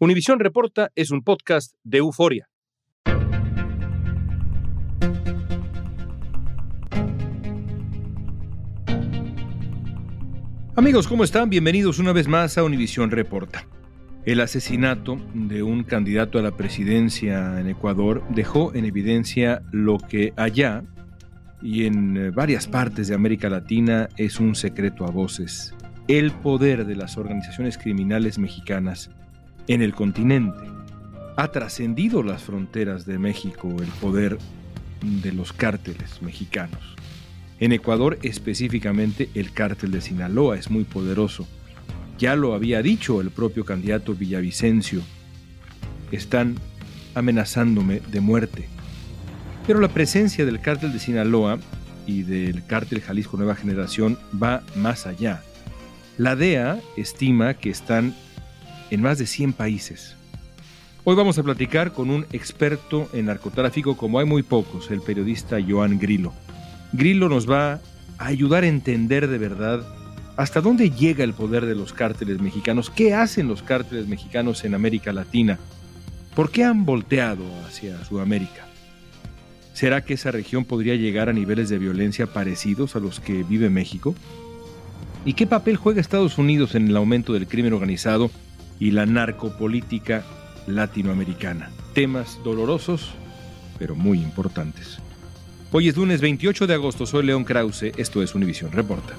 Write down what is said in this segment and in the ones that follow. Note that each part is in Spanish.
Univisión Reporta es un podcast de euforia. Amigos, ¿cómo están? Bienvenidos una vez más a Univisión Reporta. El asesinato de un candidato a la presidencia en Ecuador dejó en evidencia lo que allá y en eh, varias partes de América Latina es un secreto a voces. El poder de las organizaciones criminales mexicanas en el continente. Ha trascendido las fronteras de México el poder de los cárteles mexicanos. En Ecuador específicamente el cártel de Sinaloa es muy poderoso. Ya lo había dicho el propio candidato Villavicencio. Están amenazándome de muerte. Pero la presencia del cártel de Sinaloa y del cártel Jalisco Nueva Generación va más allá. La DEA estima que están en más de 100 países. Hoy vamos a platicar con un experto en narcotráfico como hay muy pocos, el periodista Joan Grillo. Grillo nos va a ayudar a entender de verdad hasta dónde llega el poder de los cárteles mexicanos, qué hacen los cárteles mexicanos en América Latina, por qué han volteado hacia Sudamérica. ¿Será que esa región podría llegar a niveles de violencia parecidos a los que vive México? ¿Y qué papel juega Estados Unidos en el aumento del crimen organizado y la narcopolítica latinoamericana. Temas dolorosos, pero muy importantes. Hoy es lunes 28 de agosto, soy León Krause, esto es Univisión Reporta.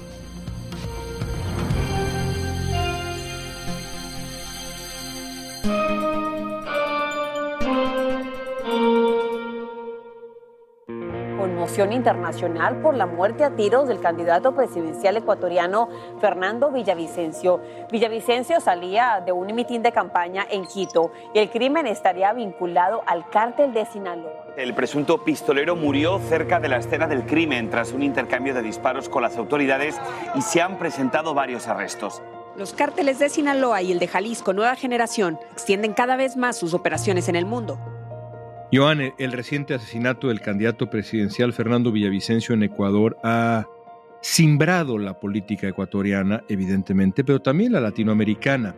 Internacional por la muerte a tiros del candidato presidencial ecuatoriano Fernando Villavicencio. Villavicencio salía de un mitin de campaña en Quito y el crimen estaría vinculado al cártel de Sinaloa. El presunto pistolero murió cerca de la escena del crimen tras un intercambio de disparos con las autoridades y se han presentado varios arrestos. Los cárteles de Sinaloa y el de Jalisco Nueva Generación extienden cada vez más sus operaciones en el mundo. Joan, el reciente asesinato del candidato presidencial Fernando Villavicencio en Ecuador ha simbrado la política ecuatoriana, evidentemente, pero también la latinoamericana.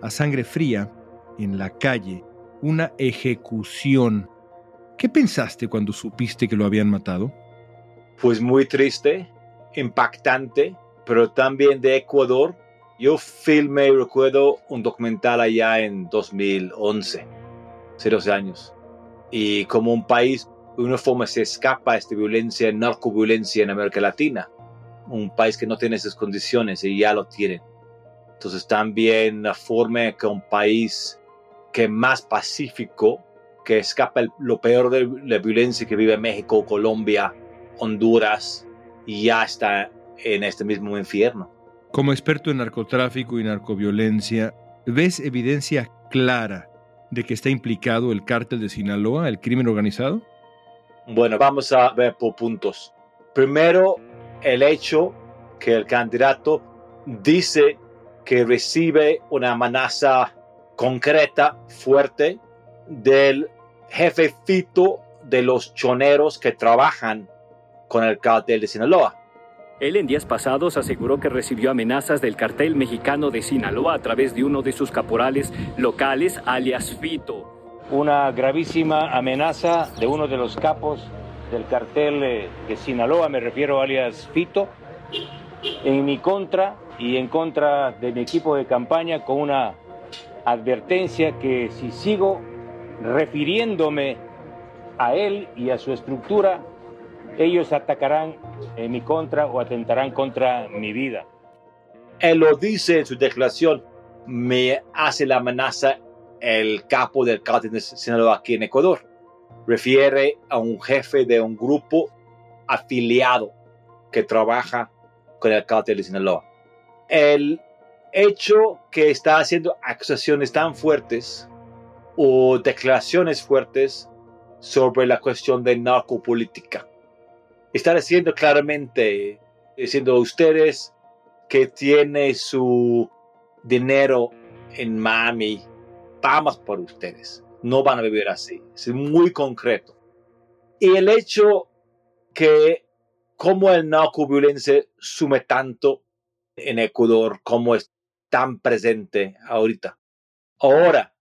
A sangre fría, en la calle, una ejecución. ¿Qué pensaste cuando supiste que lo habían matado? Pues muy triste, impactante, pero también de Ecuador. Yo filmé, recuerdo, un documental allá en 2011, hace 12 años y como un país, de una forma se escapa a esta violencia, narcoviolencia en América Latina. Un país que no tiene esas condiciones y ya lo tienen. Entonces también la forma que un país que es más pacífico, que escapa lo peor de la violencia que vive México, Colombia, Honduras, y ya está en este mismo infierno. Como experto en narcotráfico y narcoviolencia, ¿ves evidencia clara de que está implicado el cártel de Sinaloa, el crimen organizado? Bueno, vamos a ver por puntos. Primero, el hecho que el candidato dice que recibe una amenaza concreta, fuerte, del jefe Fito de los choneros que trabajan con el cártel de Sinaloa. Él en días pasados aseguró que recibió amenazas del cartel mexicano de Sinaloa a través de uno de sus caporales locales, alias Fito. Una gravísima amenaza de uno de los capos del cartel de Sinaloa, me refiero alias Fito, en mi contra y en contra de mi equipo de campaña con una advertencia que si sigo refiriéndome a él y a su estructura, ellos atacarán en mi contra o atentarán contra mi vida. Él lo dice en su declaración, me hace la amenaza el capo del cártel de Sinaloa aquí en Ecuador. Refiere a un jefe de un grupo afiliado que trabaja con el cártel de Sinaloa. El hecho que está haciendo acusaciones tan fuertes o declaraciones fuertes sobre la cuestión de narcopolítica. Está diciendo claramente, diciendo ustedes que tiene su dinero en Miami, vamos por ustedes. No van a vivir así. Es muy concreto. Y el hecho que como el narcoviolencia sume tanto en Ecuador, como es tan presente ahorita. Ahora,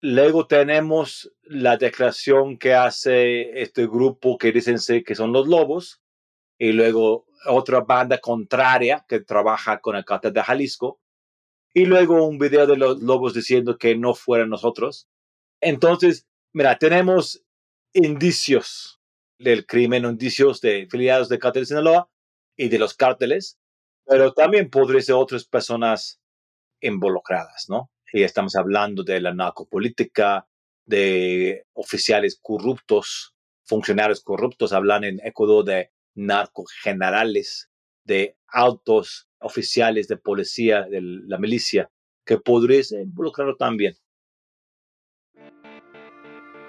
luego tenemos la declaración que hace este grupo que dicen que son los lobos, y luego otra banda contraria que trabaja con el cartel de Jalisco, y luego un video de los lobos diciendo que no fueran nosotros. Entonces, mira, tenemos indicios del crimen, indicios de filiados de cartel de Sinaloa y de los cárteles, pero también podría ser otras personas involucradas, ¿no? Y estamos hablando de la narcopolítica, de oficiales corruptos, funcionarios corruptos, hablan en Ecuador de narcogenerales, de altos oficiales de policía, de la milicia, que podría involucrarlo también.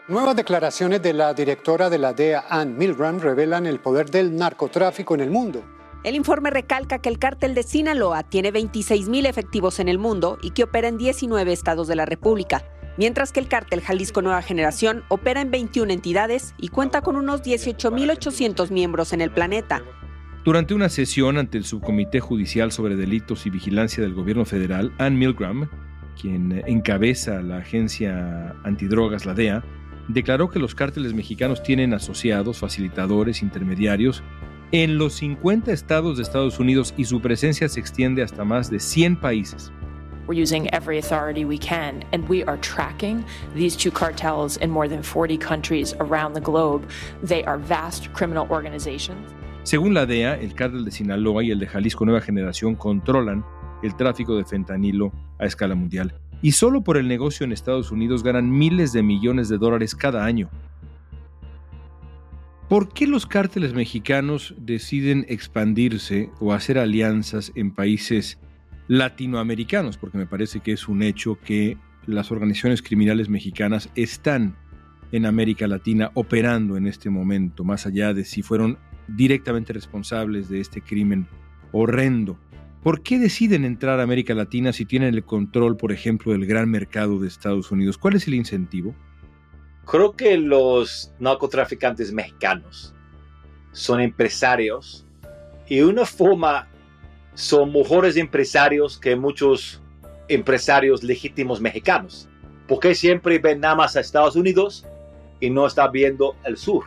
Nuevas declaraciones de la directora de la DEA, Ann Milgram, revelan el poder del narcotráfico en el mundo. El informe recalca que el cártel de Sinaloa tiene 26.000 efectivos en el mundo y que opera en 19 estados de la República, mientras que el cártel Jalisco Nueva Generación opera en 21 entidades y cuenta con unos 18.800 miembros en el planeta. Durante una sesión ante el Subcomité Judicial sobre Delitos y Vigilancia del Gobierno Federal, Ann Milgram, quien encabeza la agencia antidrogas, la DEA, declaró que los cárteles mexicanos tienen asociados, facilitadores, intermediarios en los 50 estados de Estados Unidos y su presencia se extiende hasta más de 100 países. We're using every authority we can, and we are tracking these two cartels in more than 40 countries around the globe. They are vast criminal organizations. Según la DEA, el cártel de Sinaloa y el de Jalisco Nueva Generación controlan el tráfico de fentanilo a escala mundial. Y solo por el negocio en Estados Unidos ganan miles de millones de dólares cada año. ¿Por qué los cárteles mexicanos deciden expandirse o hacer alianzas en países latinoamericanos? Porque me parece que es un hecho que las organizaciones criminales mexicanas están en América Latina operando en este momento, más allá de si fueron directamente responsables de este crimen horrendo. ¿Por qué deciden entrar a América Latina si tienen el control, por ejemplo, del gran mercado de Estados Unidos? ¿Cuál es el incentivo? Creo que los narcotraficantes mexicanos son empresarios y una forma son mejores empresarios que muchos empresarios legítimos mexicanos. Porque siempre ven nada más a Estados Unidos y no está viendo el sur,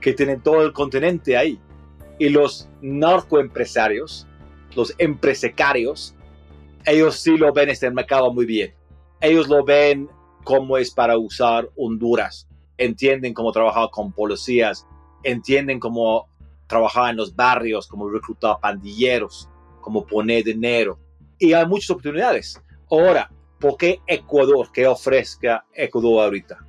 que tienen todo el continente ahí. Y los narcoempresarios, los empresarios, ellos sí lo ven este mercado muy bien. Ellos lo ven cómo es para usar Honduras, entienden cómo trabajar con policías, entienden cómo trabajar en los barrios, cómo reclutar pandilleros, cómo poner dinero. Y hay muchas oportunidades. Ahora, ¿por qué Ecuador? ¿Qué ofrezca Ecuador ahorita?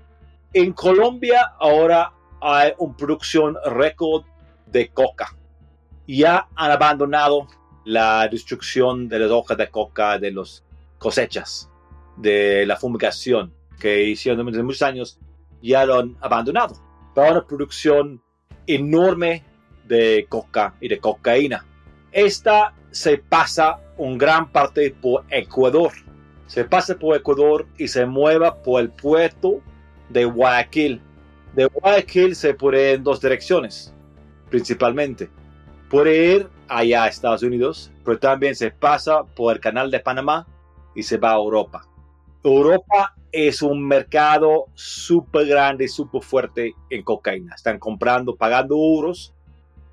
En Colombia ahora hay una producción récord de coca. Ya han abandonado la destrucción de las hojas de coca, de las cosechas, de la fumigación que hicieron durante muchos años, ya lo han abandonado. Para una producción enorme de coca y de cocaína. Esta se pasa un gran parte por Ecuador. Se pasa por Ecuador y se mueve por el puerto de Guayaquil. De Guayaquil se puede ir en dos direcciones, principalmente. Puede ir allá a Estados Unidos, pero también se pasa por el canal de Panamá y se va a Europa. Europa es un mercado súper grande, súper fuerte en cocaína. Están comprando, pagando euros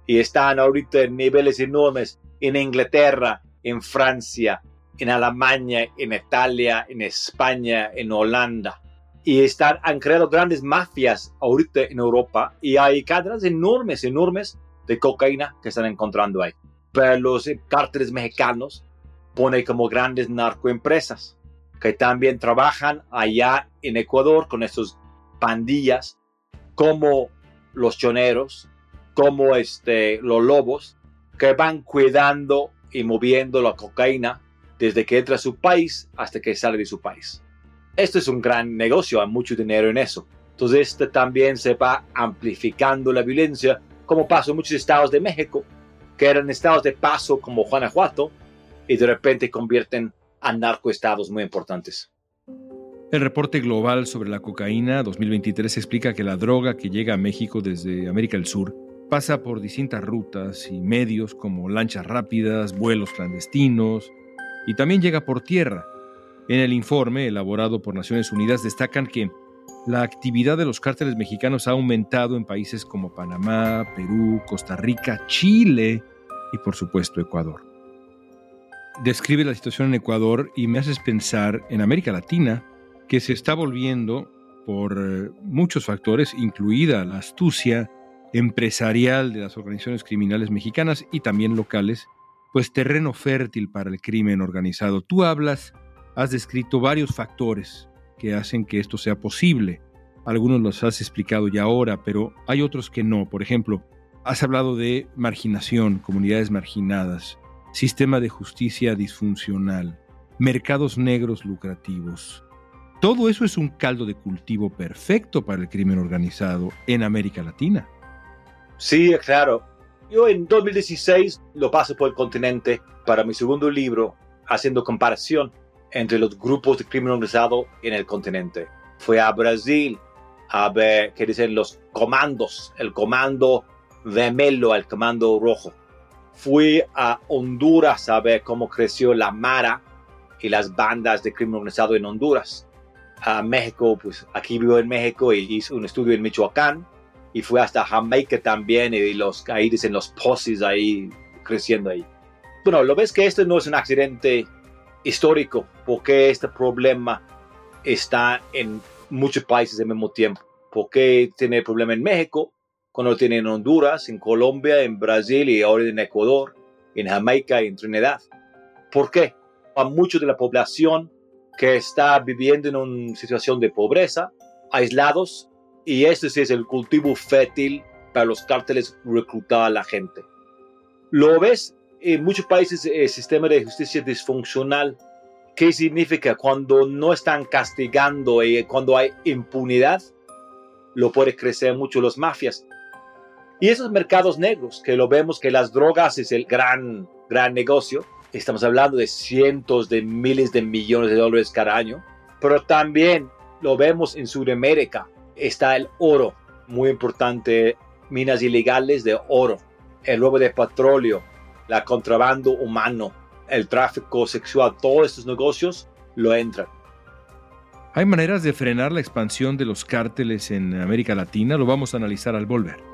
y están ahorita en niveles enormes en Inglaterra, en Francia, en Alemania, en Italia, en España, en Holanda. Y están, han creado grandes mafias ahorita en Europa y hay cadenas enormes, enormes de cocaína que están encontrando ahí. Pero los cárteles mexicanos ponen como grandes narcoempresas que también trabajan allá en Ecuador con estos pandillas como los choneros, como este, los lobos, que van cuidando y moviendo la cocaína desde que entra a su país hasta que sale de su país. Esto es un gran negocio, hay mucho dinero en eso. Entonces, este también se va amplificando la violencia, como pasó en muchos estados de México, que eran estados de paso como Guanajuato, y de repente convierten a muy importantes. El reporte global sobre la cocaína 2023 explica que la droga que llega a México desde América del Sur pasa por distintas rutas y medios como lanchas rápidas, vuelos clandestinos y también llega por tierra. En el informe elaborado por Naciones Unidas destacan que la actividad de los cárteles mexicanos ha aumentado en países como Panamá, Perú, Costa Rica, Chile y por supuesto Ecuador. Describe la situación en Ecuador y me haces pensar en América Latina, que se está volviendo por eh, muchos factores, incluida la astucia empresarial de las organizaciones criminales mexicanas y también locales, pues terreno fértil para el crimen organizado. Tú hablas, has descrito varios factores que hacen que esto sea posible. Algunos los has explicado ya ahora, pero hay otros que no. Por ejemplo, has hablado de marginación, comunidades marginadas, sistema de justicia disfuncional, mercados negros lucrativos. Todo eso es un caldo de cultivo perfecto para el crimen organizado en América Latina. Sí, claro. Yo en 2016 lo paso por el continente para mi segundo libro, haciendo comparación entre los grupos de crimen organizado en el continente. Fui a Brasil a ver qué dicen los comandos, el comando vermelho, el comando rojo. Fui a Honduras a ver cómo creció la Mara y las bandas de crimen organizado en Honduras. A México, pues aquí vivo en México y hice un estudio en Michoacán y fue hasta Jamaica también y los ahí en los pozos ahí creciendo ahí. Bueno, lo ves que esto no es un accidente histórico porque este problema está en muchos países al mismo tiempo. porque tiene el problema en México cuando lo tiene en Honduras, en Colombia, en Brasil y ahora en Ecuador, en Jamaica y en Trinidad? ¿Por qué? A mucho de la población que está viviendo en una situación de pobreza, aislados y este sí es el cultivo fértil para los cárteles reclutar a la gente. Lo ves en muchos países el sistema de justicia disfuncional. ¿Qué significa? Cuando no están castigando y cuando hay impunidad, lo puede crecer mucho los mafias. Y esos mercados negros, que lo vemos que las drogas es el gran, gran negocio, estamos hablando de cientos de miles de millones de dólares cada año, pero también lo vemos en Sudamérica, está el oro, muy importante, minas ilegales de oro, el robo de petróleo, la contrabando humano, el tráfico sexual, todos estos negocios lo entran. ¿Hay maneras de frenar la expansión de los cárteles en América Latina? Lo vamos a analizar al volver.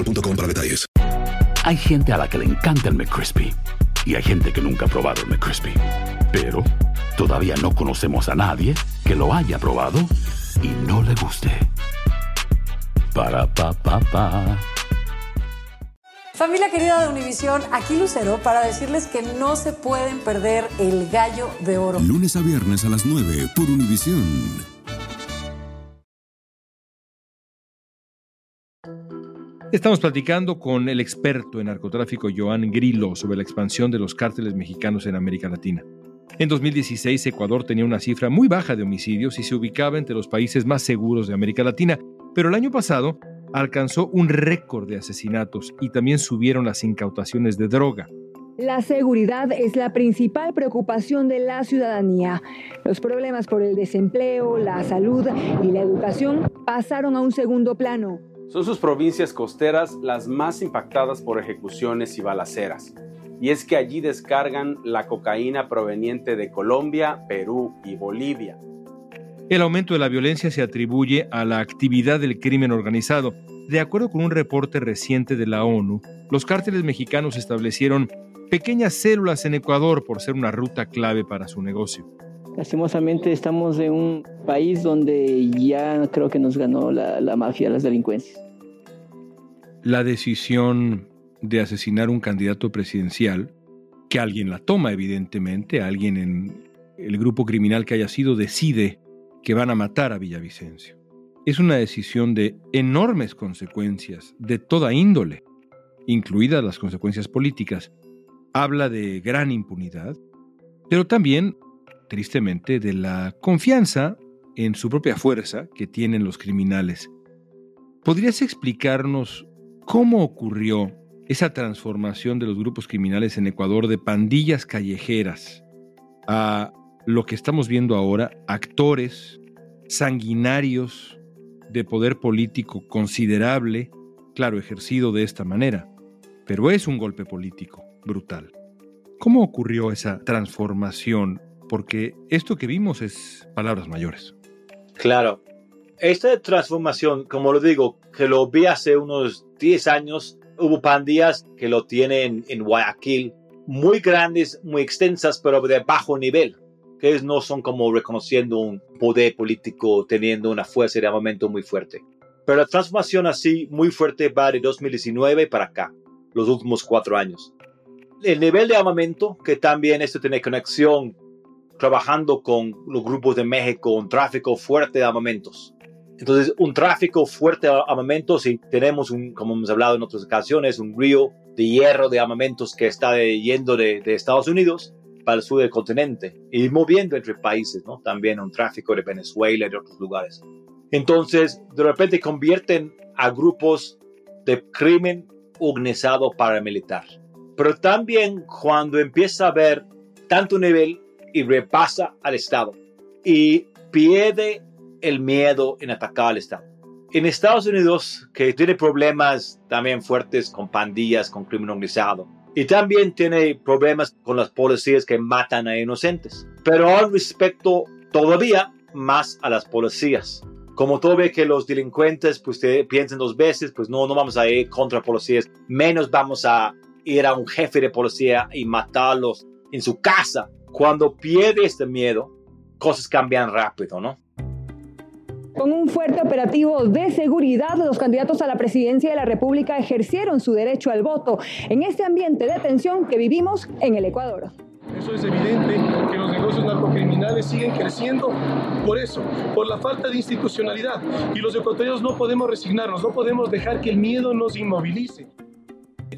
boostmobile.com para detalles. Hay gente a la que le encanta el McCrispy y hay gente que nunca ha probado el McCrispy. Pero todavía no conocemos a nadie que lo haya probado y no le guste. Para pa pa pa. Familia querida de Univisión, aquí Lucero para decirles que no se pueden perder el gallo de oro. Lunes a viernes a las 9 por Univisión. Estamos platicando con el experto en narcotráfico Joan Grillo sobre la expansión de los cárteles mexicanos en América Latina. En 2016, Ecuador tenía una cifra muy baja de homicidios y se ubicaba entre los países más seguros de América Latina, pero el año pasado alcanzó un récord de asesinatos y también subieron las incautaciones de droga. La seguridad es la principal preocupación de la ciudadanía. Los problemas por el desempleo, la salud y la educación pasaron a un segundo plano. Son sus provincias costeras las más impactadas por ejecuciones y balaceras. Y es que allí descargan la cocaína proveniente de Colombia, Perú y Bolivia. El aumento de la violencia se atribuye a la actividad del crimen organizado. De acuerdo con un reporte reciente de la ONU, los cárteles mexicanos establecieron pequeñas células en Ecuador por ser una ruta clave para su negocio. Lastimosamente estamos en un país donde ya creo que nos ganó la, la mafia, las delincuencias. La decisión de asesinar un candidato presidencial, que alguien la toma evidentemente, alguien en el grupo criminal que haya sido decide que van a matar a Villavicencio. Es una decisión de enormes consecuencias, de toda índole, incluidas las consecuencias políticas. Habla de gran impunidad, pero también, tristemente, de la confianza en su propia fuerza que tienen los criminales. ¿Podrías explicarnos cómo ocurrió esa transformación de los grupos criminales en Ecuador de pandillas callejeras a lo que estamos viendo ahora, actores sanguinarios de poder político considerable, claro, ejercido de esta manera, pero es un golpe político brutal. ¿Cómo ocurrió esa transformación? Porque esto que vimos es palabras mayores. Claro, esta transformación, como lo digo, que lo vi hace unos 10 años, hubo pandillas que lo tienen en Guayaquil, muy grandes, muy extensas, pero de bajo nivel que no son como reconociendo un poder político, teniendo una fuerza de armamento muy fuerte. Pero la transformación así muy fuerte va de 2019 para acá, los últimos cuatro años. El nivel de armamento, que también esto tiene conexión trabajando con los grupos de México, un tráfico fuerte de armamentos. Entonces, un tráfico fuerte de armamentos y tenemos, un, como hemos hablado en otras ocasiones, un río de hierro de armamentos que está yendo de, de Estados Unidos para el sur del continente y moviendo entre países, ¿no? También un tráfico de Venezuela y de otros lugares. Entonces, de repente convierten a grupos de crimen organizado paramilitar. Pero también cuando empieza a haber tanto nivel y repasa al Estado y pierde el miedo en atacar al Estado. En Estados Unidos, que tiene problemas también fuertes con pandillas, con crimen organizado, y también tiene problemas con las policías que matan a inocentes. Pero al respecto todavía más a las policías. Como todo ve que los delincuentes pues piensan dos veces, pues no, no vamos a ir contra policías, menos vamos a ir a un jefe de policía y matarlos en su casa. Cuando pierde este miedo, cosas cambian rápido, ¿no? Con un fuerte operativo de seguridad, los candidatos a la presidencia de la República ejercieron su derecho al voto en este ambiente de tensión que vivimos en el Ecuador. Eso es evidente que los negocios narcocriminales siguen creciendo por eso, por la falta de institucionalidad. Y los ecuatorianos no podemos resignarnos, no podemos dejar que el miedo nos inmovilice.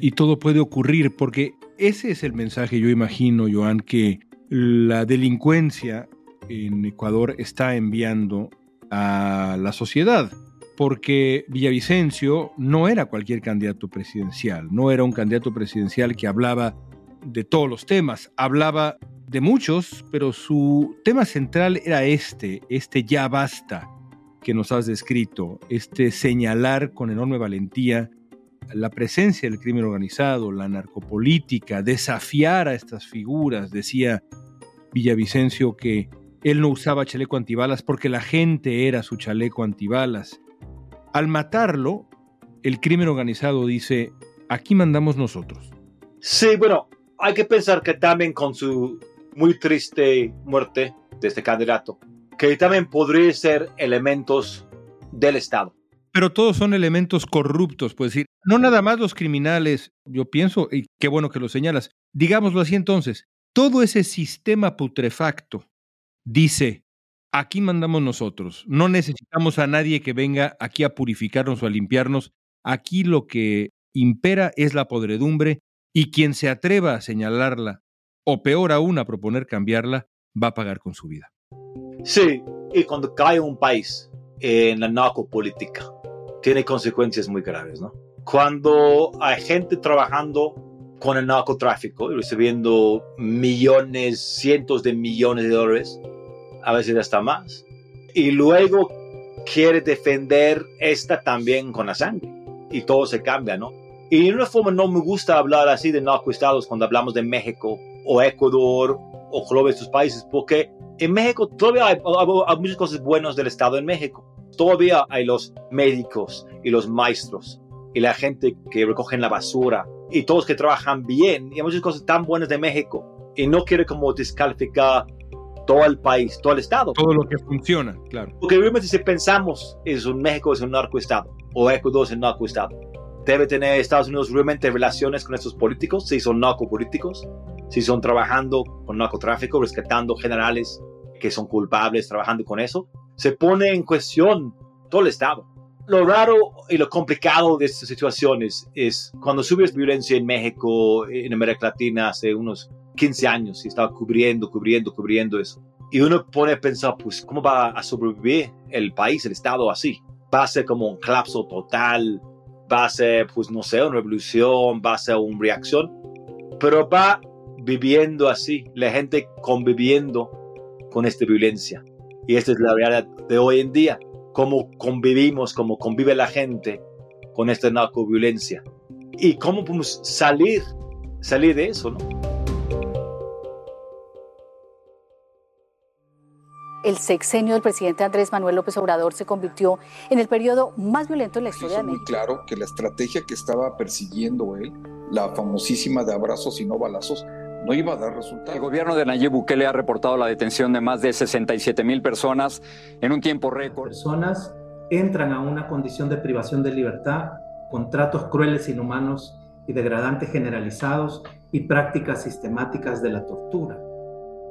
Y todo puede ocurrir porque ese es el mensaje, yo imagino, Joan, que la delincuencia en Ecuador está enviando a la sociedad, porque Villavicencio no era cualquier candidato presidencial, no era un candidato presidencial que hablaba de todos los temas, hablaba de muchos, pero su tema central era este, este ya basta que nos has descrito, este señalar con enorme valentía la presencia del crimen organizado, la narcopolítica, desafiar a estas figuras, decía Villavicencio que él no usaba chaleco antibalas porque la gente era su chaleco antibalas. Al matarlo, el crimen organizado dice, aquí mandamos nosotros. Sí, bueno, hay que pensar que también con su muy triste muerte de este candidato, que también podría ser elementos del Estado. Pero todos son elementos corruptos, pues decir, no nada más los criminales, yo pienso, y qué bueno que lo señalas, digámoslo así entonces, todo ese sistema putrefacto dice, aquí mandamos nosotros, no necesitamos a nadie que venga aquí a purificarnos o a limpiarnos, aquí lo que impera es la podredumbre y quien se atreva a señalarla, o peor aún a proponer cambiarla, va a pagar con su vida. Sí, y cuando cae un país en la narcopolítica, tiene consecuencias muy graves, ¿no? Cuando hay gente trabajando con el narcotráfico recibiendo millones, cientos de millones de dólares, a veces hasta más, y luego quiere defender esta también con la sangre, y todo se cambia, ¿no? Y de una forma no me gusta hablar así de narcoestados cuando hablamos de México o Ecuador o Colombia, estos países, porque en México todavía hay, hay muchas cosas buenas del Estado en México. Todavía hay los médicos y los maestros y la gente que recogen la basura y todos que trabajan bien y hay muchas cosas tan buenas de México y no quiere como descalificar todo el país, todo el estado. Todo lo que funciona, claro. Porque realmente si pensamos es un México es un narcoestado o Ecuador es un narcoestado, debe tener Estados Unidos realmente relaciones con estos políticos, si son narcopolíticos, si son trabajando con narcotráfico, rescatando generales que son culpables, trabajando con eso, se pone en cuestión todo el Estado. Lo raro y lo complicado de estas situaciones es cuando sube violencia en México, en América Latina, hace unos 15 años, y estaba cubriendo, cubriendo, cubriendo eso. Y uno pone a pensar, pues, ¿cómo va a sobrevivir el país, el Estado así? Va a ser como un colapso total, va a ser, pues, no sé, una revolución, va a ser una reacción, pero va viviendo así, la gente conviviendo con esta violencia. Y esta es la realidad de hoy en día, cómo convivimos, cómo convive la gente con esta narcoviolencia. Y cómo podemos salir, salir de eso, ¿no? el sexenio del presidente Andrés Manuel López Obrador se convirtió en el periodo más violento en la historia de México. muy claro que la estrategia que estaba persiguiendo él, la famosísima de abrazos y no balazos, no iba a dar resultados. El gobierno de Nayib Bukele ha reportado la detención de más de 67 mil personas en un tiempo récord. Personas entran a una condición de privación de libertad, contratos crueles, inhumanos y degradantes generalizados y prácticas sistemáticas de la tortura.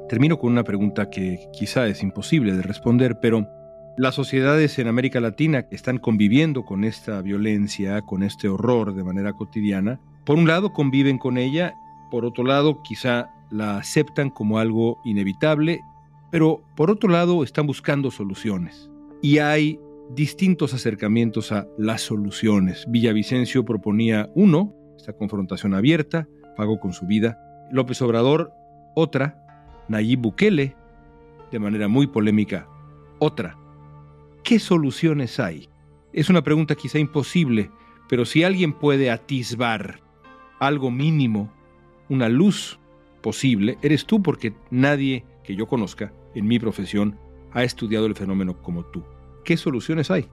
Termino con una pregunta que quizá es imposible de responder, pero las sociedades en América Latina que están conviviendo con esta violencia, con este horror de manera cotidiana, por un lado conviven con ella por otro lado quizá la aceptan como algo inevitable, pero por otro lado están buscando soluciones. Y hay distintos acercamientos a las soluciones. Villavicencio proponía uno, esta confrontación abierta, pagó con su vida. López Obrador, otra. Nayib Bukele, de manera muy polémica, otra. ¿Qué soluciones hay? Es una pregunta quizá imposible, pero si alguien puede atisbar algo mínimo una luz posible eres tú porque nadie que yo conozca en mi profesión ha estudiado el fenómeno como tú. ¿Qué soluciones hay?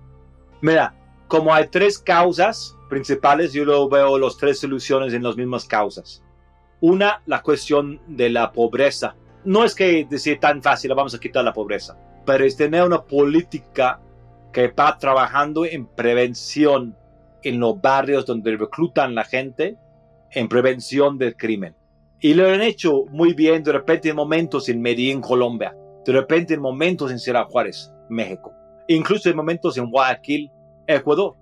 Mira, como hay tres causas principales, yo lo veo las tres soluciones en las mismas causas. Una, la cuestión de la pobreza. No es que decir tan fácil, vamos a quitar la pobreza, pero es tener una política que va trabajando en prevención en los barrios donde reclutan la gente en prevención del crimen. Y lo han hecho muy bien de repente en momentos en Medellín, Colombia, de repente en momentos en Sierra Juárez, México, incluso en momentos en Guayaquil, Ecuador,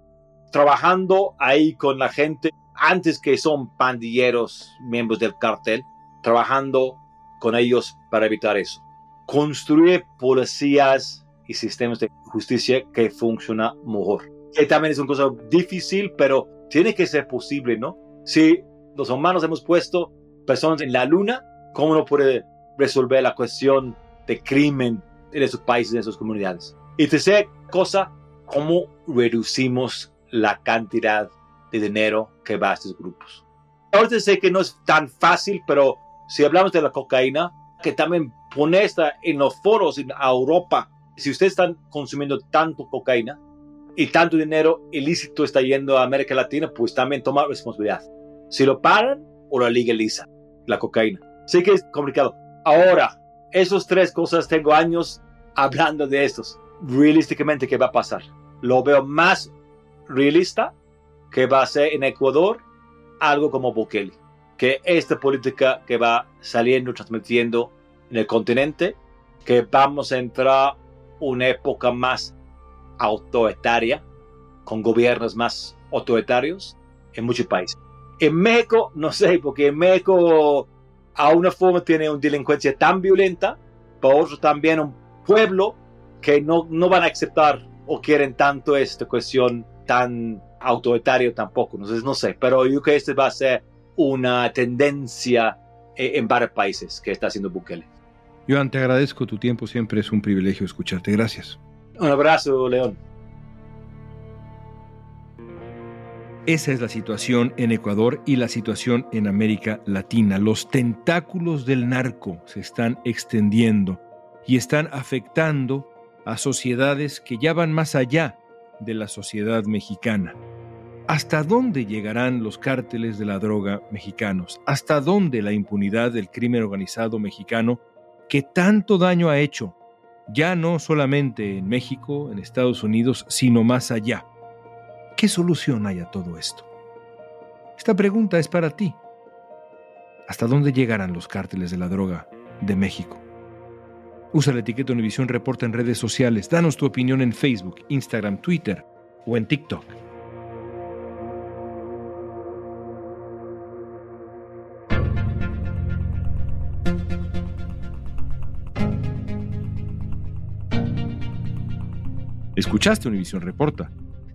trabajando ahí con la gente antes que son pandilleros, miembros del cartel, trabajando con ellos para evitar eso. Construir policías y sistemas de justicia que funcionan mejor. Que también es una cosa difícil, pero tiene que ser posible, ¿no? Si los humanos hemos puesto personas en la luna, ¿cómo no puede resolver la cuestión de crimen en esos países, en esas comunidades? Y tercera cosa, ¿cómo reducimos la cantidad de dinero que va a estos grupos? Ahorita sé que no es tan fácil, pero si hablamos de la cocaína, que también pone esta en los foros en Europa, si ustedes están consumiendo tanto cocaína y tanto dinero ilícito está yendo a América Latina, pues también toma responsabilidad si lo paran o lo legalizan, la cocaína. Sé que es complicado. Ahora, esos tres cosas, tengo años hablando de estos. Realísticamente, ¿qué va a pasar? Lo veo más realista que va a ser en Ecuador algo como Bukele. Que esta política que va saliendo, transmitiendo en el continente, que vamos a entrar una época más autoritaria, con gobiernos más autoritarios en muchos países. En México, no sé, porque en México a una forma tiene una delincuencia tan violenta, por otro también un pueblo que no, no van a aceptar o quieren tanto esta cuestión tan autoritario tampoco. Entonces, no sé, pero yo creo que este va a ser una tendencia eh, en varios países que está haciendo Bukele. Joan, te agradezco tu tiempo, siempre es un privilegio escucharte. Gracias. Un abrazo, León. Esa es la situación en Ecuador y la situación en América Latina. Los tentáculos del narco se están extendiendo y están afectando a sociedades que ya van más allá de la sociedad mexicana. ¿Hasta dónde llegarán los cárteles de la droga mexicanos? ¿Hasta dónde la impunidad del crimen organizado mexicano que tanto daño ha hecho, ya no solamente en México, en Estados Unidos, sino más allá? ¿Qué solución hay a todo esto? Esta pregunta es para ti. ¿Hasta dónde llegarán los cárteles de la droga de México? Usa la etiqueta Univisión Reporta en redes sociales. Danos tu opinión en Facebook, Instagram, Twitter o en TikTok. Escuchaste Univisión Reporta.